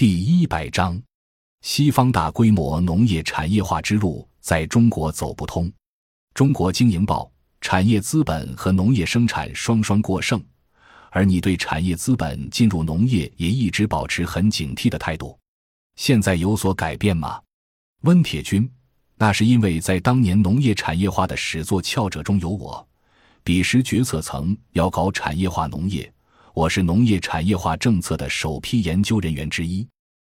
第一百章：西方大规模农业产业化之路在中国走不通。中国经营报：产业资本和农业生产双双过剩，而你对产业资本进入农业也一直保持很警惕的态度。现在有所改变吗？温铁军：那是因为在当年农业产业化的始作佼者中有我，彼时决策层要搞产业化农业。我是农业产业化政策的首批研究人员之一，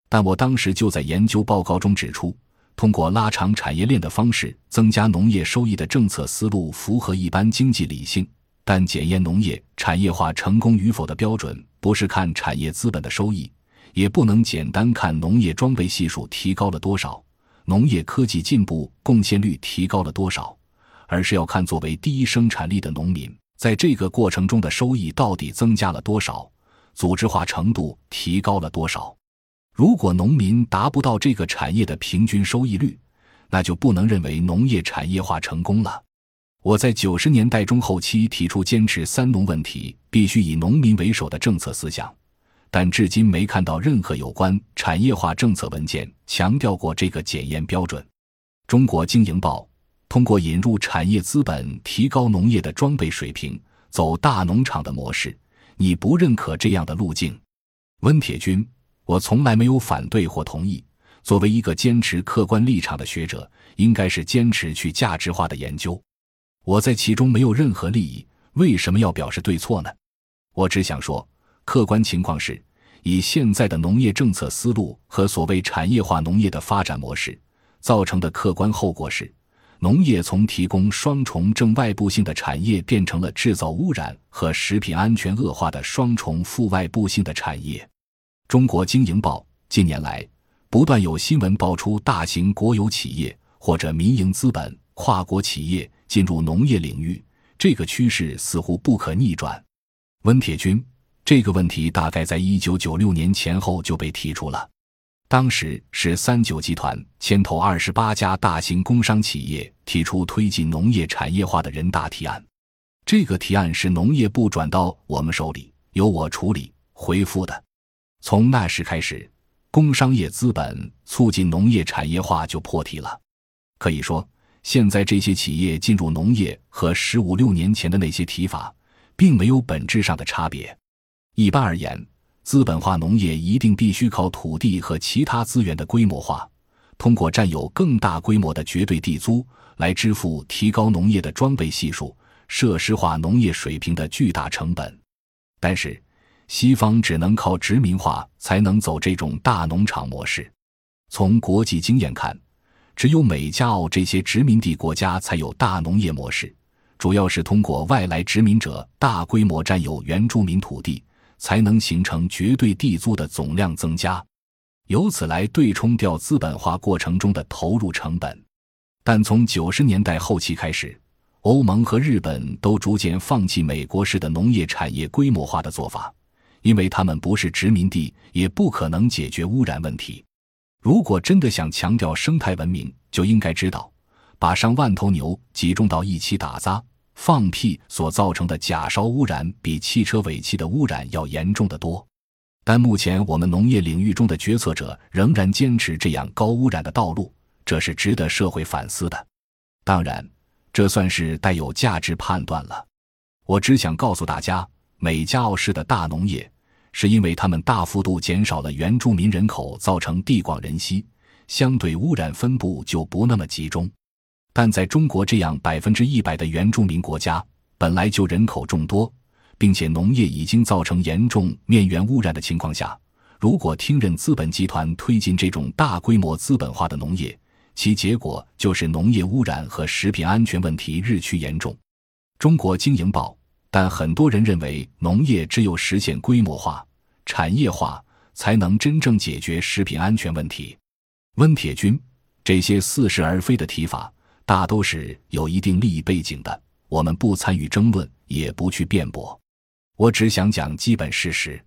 但我当时就在研究报告中指出，通过拉长产业链的方式增加农业收益的政策思路符合一般经济理性，但检验农业产业化成功与否的标准不是看产业资本的收益，也不能简单看农业装备系数提高了多少，农业科技进步贡献率提高了多少，而是要看作为第一生产力的农民。在这个过程中的收益到底增加了多少？组织化程度提高了多少？如果农民达不到这个产业的平均收益率，那就不能认为农业产业化成功了。我在九十年代中后期提出坚持“三农”问题必须以农民为首的政策思想，但至今没看到任何有关产业化政策文件强调过这个检验标准。中国经营报。通过引入产业资本，提高农业的装备水平，走大农场的模式，你不认可这样的路径？温铁军，我从来没有反对或同意。作为一个坚持客观立场的学者，应该是坚持去价值化的研究。我在其中没有任何利益，为什么要表示对错呢？我只想说，客观情况是，以现在的农业政策思路和所谓产业化农业的发展模式造成的客观后果是。农业从提供双重正外部性的产业，变成了制造污染和食品安全恶化的双重负外部性的产业。中国经营报近年来不断有新闻爆出，大型国有企业或者民营资本、跨国企业进入农业领域，这个趋势似乎不可逆转。温铁军，这个问题大概在一九九六年前后就被提出了。当时是三九集团牵头二十八家大型工商企业提出推进农业产业化的人大提案，这个提案是农业部转到我们手里，由我处理回复的。从那时开始，工商业资本促进农业产业化就破题了。可以说，现在这些企业进入农业和十五六年前的那些提法，并没有本质上的差别。一般而言。资本化农业一定必须靠土地和其他资源的规模化，通过占有更大规模的绝对地租来支付提高农业的装备系数、设施化农业水平的巨大成本。但是，西方只能靠殖民化才能走这种大农场模式。从国际经验看，只有美加澳这些殖民地国家才有大农业模式，主要是通过外来殖民者大规模占有原住民土地。才能形成绝对地租的总量增加，由此来对冲掉资本化过程中的投入成本。但从九十年代后期开始，欧盟和日本都逐渐放弃美国式的农业产业规模化的做法，因为他们不是殖民地，也不可能解决污染问题。如果真的想强调生态文明，就应该知道，把上万头牛集中到一起打杂。放屁所造成的假烧污染比汽车尾气的污染要严重的多，但目前我们农业领域中的决策者仍然坚持这样高污染的道路，这是值得社会反思的。当然，这算是带有价值判断了。我只想告诉大家，美加澳式的大农业是因为他们大幅度减少了原住民人口，造成地广人稀，相对污染分布就不那么集中。但在中国这样百分之一百的原住民国家，本来就人口众多，并且农业已经造成严重面源污染的情况下，如果听任资本集团推进这种大规模资本化的农业，其结果就是农业污染和食品安全问题日趋严重。中国经营报，但很多人认为农业只有实现规模化、产业化，才能真正解决食品安全问题。温铁军，这些似是而非的提法。大都是有一定利益背景的，我们不参与争论，也不去辩驳。我只想讲基本事实：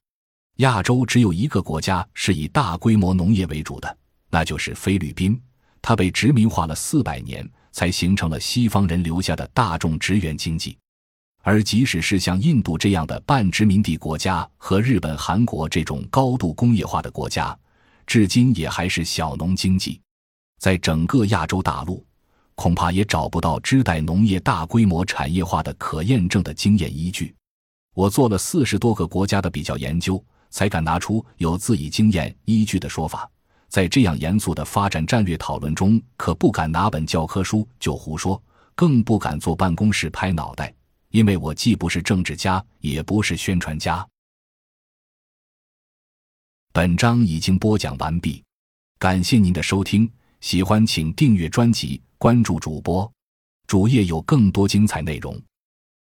亚洲只有一个国家是以大规模农业为主的，那就是菲律宾。它被殖民化了四百年，才形成了西方人留下的大众职员经济。而即使是像印度这样的半殖民地国家和日本、韩国这种高度工业化的国家，至今也还是小农经济。在整个亚洲大陆，恐怕也找不到支带农业大规模产业化的可验证的经验依据。我做了四十多个国家的比较研究，才敢拿出有自己经验依据的说法。在这样严肃的发展战略讨论中，可不敢拿本教科书就胡说，更不敢坐办公室拍脑袋，因为我既不是政治家，也不是宣传家。本章已经播讲完毕，感谢您的收听。喜欢请订阅专辑，关注主播，主页有更多精彩内容。